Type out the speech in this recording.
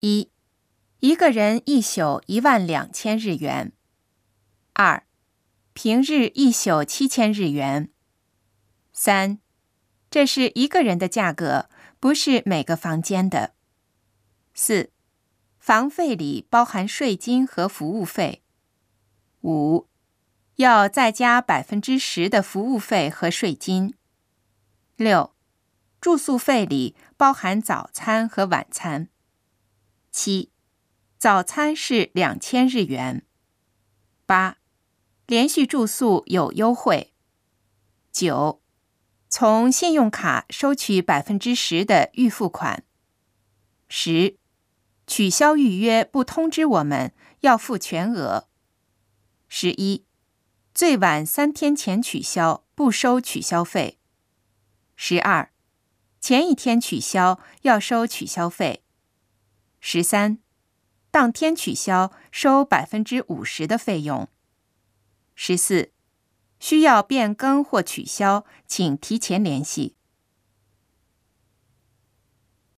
一，一个人一宿一万两千日元。二，平日一宿七千日元。三，这是一个人的价格，不是每个房间的。四，房费里包含税金和服务费。五，要再加百分之十的服务费和税金。六，住宿费里包含早餐和晚餐。七，早餐是两千日元。八，连续住宿有优惠。九，从信用卡收取百分之十的预付款。十，取消预约不通知我们，要付全额。十一，最晚三天前取消不收取消费。十二，前一天取消要收取消费。十三，当天取消收百分之五十的费用。十四，需要变更或取消，请提前联系。